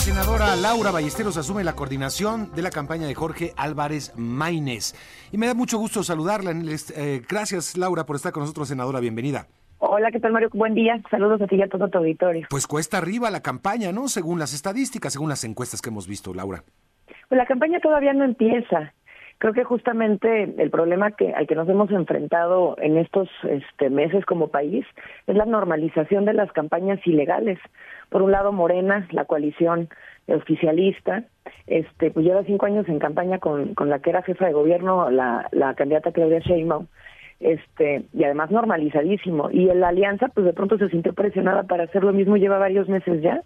senadora Laura Ballesteros asume la coordinación de la campaña de Jorge Álvarez Maínez. Y me da mucho gusto saludarla. Eh, gracias, Laura, por estar con nosotros, senadora. Bienvenida. Hola, ¿qué tal, Mario? Buen día. Saludos a ti y a todo tu auditorio. Pues cuesta arriba la campaña, ¿no? Según las estadísticas, según las encuestas que hemos visto, Laura. Pues la campaña todavía no empieza. Creo que justamente el problema que al que nos hemos enfrentado en estos este, meses como país es la normalización de las campañas ilegales. Por un lado, Morena, la coalición oficialista, este, pues lleva cinco años en campaña con, con la que era jefa de gobierno, la, la candidata Claudia Sheinbaum, este y además normalizadísimo y la alianza pues de pronto se sintió presionada para hacer lo mismo lleva varios meses ya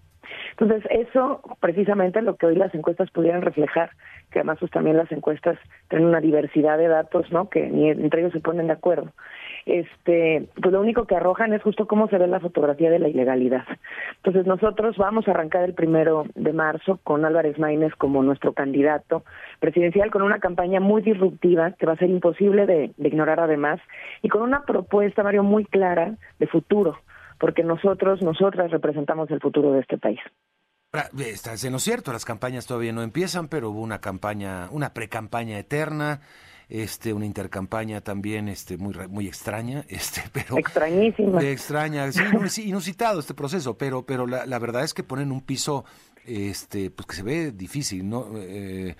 entonces eso precisamente lo que hoy las encuestas pudieran reflejar que además pues también las encuestas tienen una diversidad de datos no que ni entre ellos se ponen de acuerdo. Este, pues lo único que arrojan es justo cómo se ve la fotografía de la ilegalidad. Entonces nosotros vamos a arrancar el primero de marzo con Álvarez Maínez como nuestro candidato presidencial con una campaña muy disruptiva que va a ser imposible de, de ignorar además y con una propuesta, Mario, muy clara de futuro, porque nosotros, nosotras representamos el futuro de este país. Estás en lo cierto, las campañas todavía no empiezan, pero hubo una campaña, una pre-campaña eterna este una intercampaña también este muy muy extraña este pero extrañísima extraña sí, inusitado este proceso pero pero la, la, verdad es que ponen un piso este pues que se ve difícil no eh,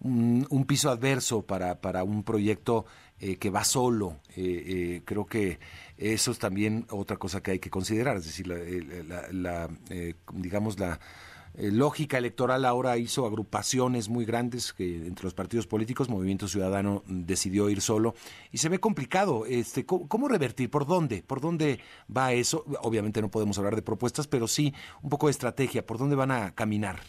un, piso adverso para para un proyecto eh, que va solo eh, creo que eso es también otra cosa que hay que considerar es decir la, la digamos la eh, lógica electoral ahora hizo agrupaciones muy grandes que entre los partidos políticos, Movimiento Ciudadano decidió ir solo y se ve complicado. Este, ¿cómo, revertir? ¿Por dónde? ¿Por dónde va eso? Obviamente no podemos hablar de propuestas, pero sí un poco de estrategia. ¿Por dónde van a caminar?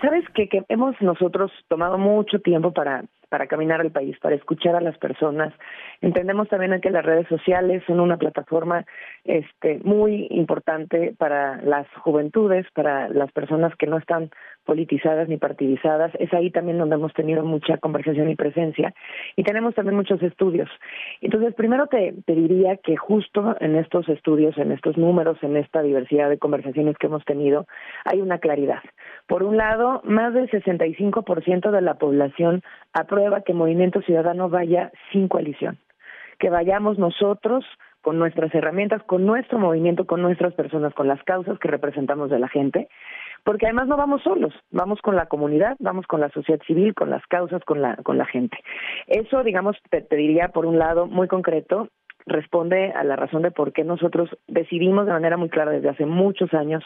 Sabes que, que hemos nosotros tomado mucho tiempo para para caminar al país, para escuchar a las personas. Entendemos también que las redes sociales son una plataforma este, muy importante para las juventudes, para las personas que no están politizadas ni partidizadas. Es ahí también donde hemos tenido mucha conversación y presencia. Y tenemos también muchos estudios. Entonces, primero te diría que justo en estos estudios, en estos números, en esta diversidad de conversaciones que hemos tenido, hay una claridad. Por un lado, más del 65% de la población aprueba que Movimiento Ciudadano vaya sin coalición, que vayamos nosotros con nuestras herramientas, con nuestro movimiento, con nuestras personas, con las causas que representamos de la gente, porque además no vamos solos, vamos con la comunidad, vamos con la sociedad civil, con las causas, con la con la gente. Eso, digamos, te, diría por un lado muy concreto, responde a la razón de por qué nosotros decidimos de manera muy clara desde hace muchos años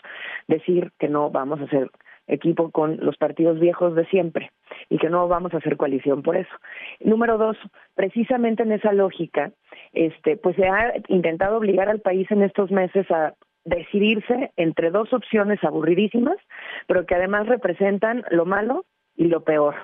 decir que no vamos a hacer equipo con los partidos viejos de siempre y que no vamos a hacer coalición por eso. Número dos, precisamente en esa lógica, este, pues se ha intentado obligar al país en estos meses a decidirse entre dos opciones aburridísimas, pero que además representan lo malo y lo peor.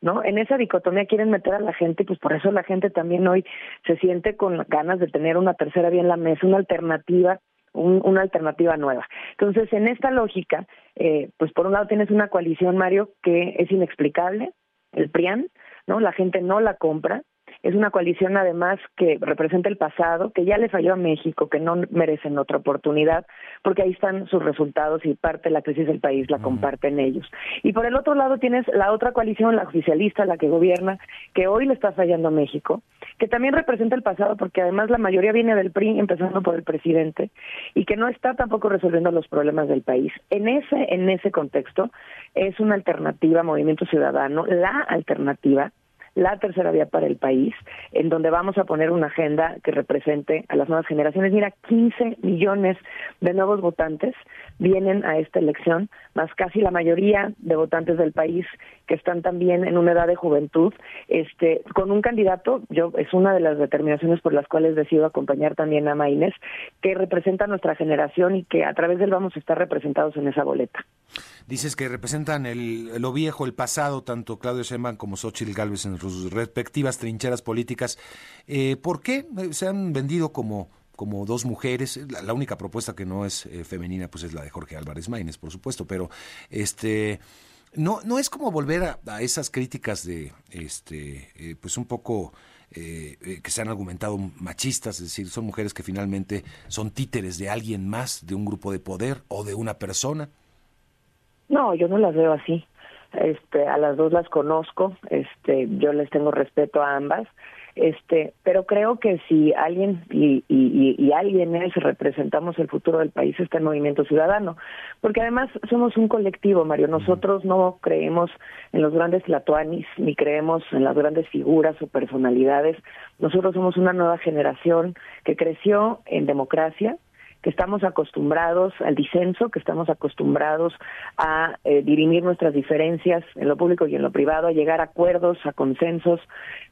¿no? En esa dicotomía quieren meter a la gente, pues por eso la gente también hoy se siente con ganas de tener una tercera vía en la mesa, una alternativa una alternativa nueva. Entonces, en esta lógica, eh, pues por un lado tienes una coalición, Mario, que es inexplicable, el PRIAN, ¿no? La gente no la compra, es una coalición además que representa el pasado, que ya le falló a México, que no merecen otra oportunidad, porque ahí están sus resultados y parte de la crisis del país la comparten ellos. Y por el otro lado tienes la otra coalición, la oficialista, la que gobierna, que hoy le está fallando a México, que también representa el pasado, porque además la mayoría viene del PRI, empezando por el presidente, y que no está tampoco resolviendo los problemas del país. En ese, en ese contexto, es una alternativa, Movimiento Ciudadano, la alternativa la tercera vía para el país, en donde vamos a poner una agenda que represente a las nuevas generaciones. Mira, 15 millones de nuevos votantes vienen a esta elección, más casi la mayoría de votantes del país que están también en una edad de juventud, este, con un candidato, yo es una de las determinaciones por las cuales decido acompañar también a Maínez, que representa a nuestra generación y que a través de él vamos a estar representados en esa boleta. Dices que representan el, lo viejo, el pasado, tanto Claudio Sheinbaum como Xochitl Gálvez en sus respectivas trincheras políticas. Eh, ¿Por qué se han vendido como como dos mujeres. La, única propuesta que no es eh, femenina, pues es la de Jorge Álvarez Maínez, por supuesto, pero este no, no es como volver a, esas críticas de este eh, pues un poco que se han argumentado machistas, es decir, son mujeres que finalmente son títeres de alguien más, de un grupo de poder o de una persona. No, yo no las veo así. Este, a las dos las conozco, este, yo les tengo respeto a ambas, este, pero creo que si alguien y, y, y alguien es representamos el futuro del país está el Movimiento Ciudadano, porque además somos un colectivo, Mario. Nosotros no creemos en los grandes latuanis ni creemos en las grandes figuras o personalidades. Nosotros somos una nueva generación que creció en democracia, que estamos acostumbrados al disenso, que estamos acostumbrados a eh, dirimir nuestras diferencias en lo público y en lo privado, a llegar a acuerdos, a consensos,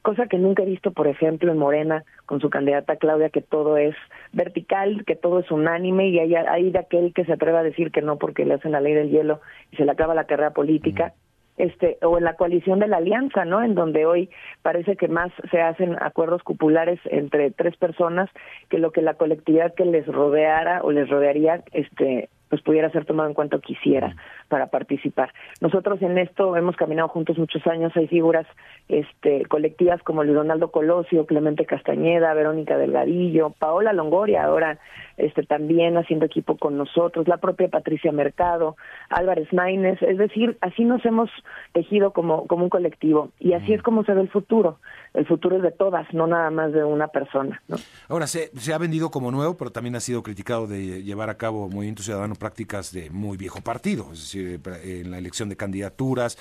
cosa que nunca he visto, por ejemplo, en Morena con su candidata Claudia, que todo es vertical, que todo es unánime y hay, hay de aquel que se atreva a decir que no porque le hacen la ley del hielo y se le acaba la carrera política este o en la coalición de la alianza, ¿no? En donde hoy parece que más se hacen acuerdos cupulares entre tres personas que lo que la colectividad que les rodeara o les rodearía este pues pudiera ser tomado en cuanto quisiera para participar. Nosotros en esto hemos caminado juntos muchos años, hay figuras este colectivas como Luis Donaldo Colosio, Clemente Castañeda, Verónica Delgadillo, Paola Longoria, ahora este también haciendo equipo con nosotros, la propia Patricia Mercado, Álvarez Maínez, es decir, así nos hemos tejido como, como un colectivo y así es como se ve el futuro. El futuro es de todas, no nada más de una persona. ¿no? Ahora, se, se ha vendido como nuevo, pero también ha sido criticado de llevar a cabo Movimiento Ciudadano prácticas de muy viejo partido, es decir, en la elección de candidaturas,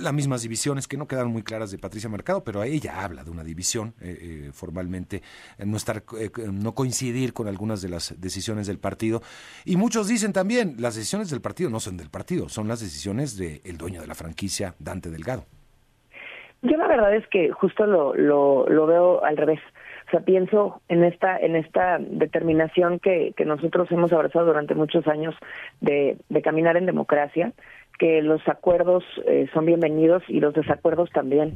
las mismas divisiones que no quedan muy claras de Patricia Mercado, pero ella habla de una división eh, eh, formalmente, no estar, eh, no coincidir con algunas de las decisiones del partido. Y muchos dicen también, las decisiones del partido no son del partido, son las decisiones del dueño de la franquicia, Dante Delgado. Yo la verdad es que justo lo, lo, lo veo al revés. Sea, pienso en esta en esta determinación que, que nosotros hemos abrazado durante muchos años de, de caminar en democracia, que los acuerdos eh, son bienvenidos y los desacuerdos también.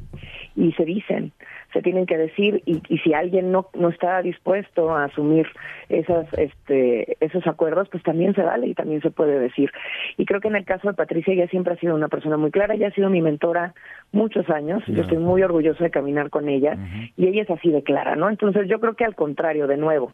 Y se dicen, se tienen que decir y, y si alguien no no está dispuesto a asumir esas este esos acuerdos, pues también se vale y también se puede decir. Y creo que en el caso de Patricia ella siempre ha sido una persona muy clara, ella ha sido mi mentora muchos años, yo estoy muy orgulloso de caminar con ella y ella es así de clara, ¿no? Entonces yo creo que al contrario, de nuevo,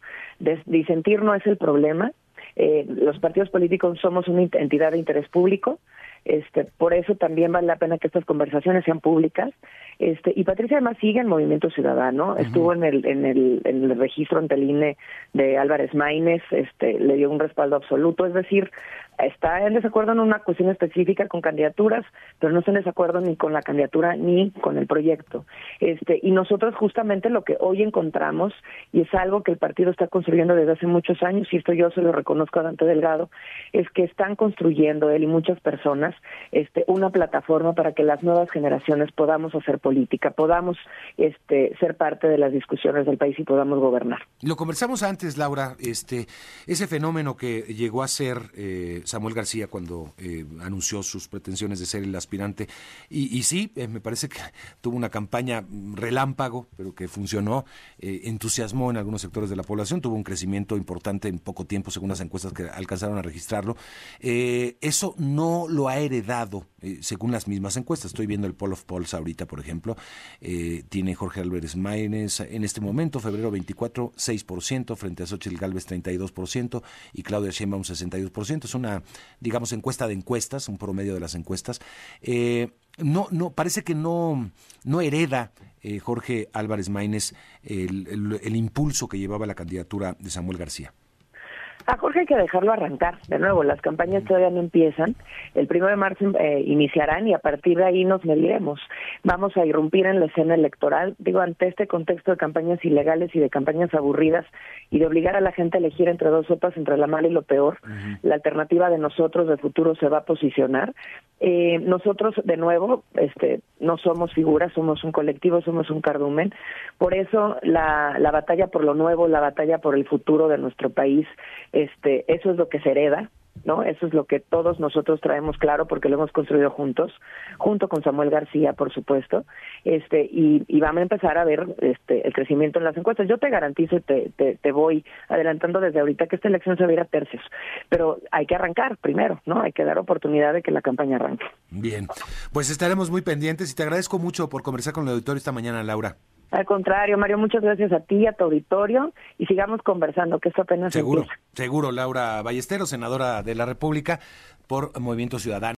disentir no es el problema, eh, los partidos políticos somos una entidad de interés público, este, por eso también vale la pena que estas conversaciones sean públicas. Este, y Patricia además sigue en Movimiento Ciudadano, estuvo en el, en el, en el registro ante el INE de Álvarez Maínez, este, le dio un respaldo absoluto, es decir, está en desacuerdo en una cuestión específica con candidaturas, pero no está en desacuerdo ni con la candidatura ni con el proyecto. Este, y nosotros justamente lo que hoy encontramos, y es algo que el partido está construyendo desde hace muchos años, y esto yo se lo reconozco a Dante Delgado, es que están construyendo él y muchas personas este, una plataforma para que las nuevas generaciones podamos hacer política, podamos este, ser parte de las discusiones del país y podamos gobernar. Lo conversamos antes, Laura, este, ese fenómeno que llegó a ser eh, Samuel García cuando eh, anunció sus pretensiones de ser el aspirante. Y, sí, eh, me parece que tuvo una campaña relámpago, pero que funcionó, eh, entusiasmó en algunos sectores de la población, tuvo un crecimiento importante en poco tiempo, según las encuestas que alcanzaron a registrarlo. Eso no lo ha heredado, según las mismas encuestas. Estoy viendo el Poll of Polls ahorita, por ejemplo. tiene Jorge Álvarez Maínez en este momento, febrero 24, 6%, frente a Xochitl Galvez 32% y Claudia Sheinbaum 62%. Es una digamos, encuesta de encuestas, un promedio de las encuestas. Eh, no, no, parece que no, no hereda eh, Jorge Álvarez Maínez el, impulso que llevaba la candidatura de Samuel García. A Jorge hay que dejarlo arrancar. De nuevo, las campañas todavía no empiezan. El primero de marzo eh, iniciarán y a partir de ahí nos mediremos. Vamos a irrumpir en la escena electoral. Digo, ante este contexto de campañas ilegales y de campañas aburridas y de obligar a la gente a elegir entre dos sopas, entre la mala y lo peor, uh -huh. la alternativa de nosotros de futuro se va a posicionar. Eh, nosotros, de nuevo, este, no somos figuras, somos un colectivo, somos un cardumen. Por eso la, la batalla por lo nuevo, la batalla por el futuro de nuestro país, este, eso es lo que se hereda, ¿no? Eso es lo que todos nosotros traemos claro porque lo hemos construido juntos, junto con Samuel García, por supuesto, este, y, y vamos a empezar a ver este, el crecimiento en las encuestas. Yo te garantizo te, te, te voy adelantando desde ahorita que esta elección se va a ir a tercios, pero hay que arrancar primero, ¿no? Hay que dar oportunidad de que la campaña arranque. Bien, pues estaremos muy pendientes y te agradezco mucho por conversar con el auditorio esta mañana, Laura. Al contrario, Mario, muchas gracias a ti, a tu auditorio, y sigamos conversando, que esto apenas Seguro, empieza. seguro, Laura Ballesteros, senadora de la República por Movimiento Ciudadano.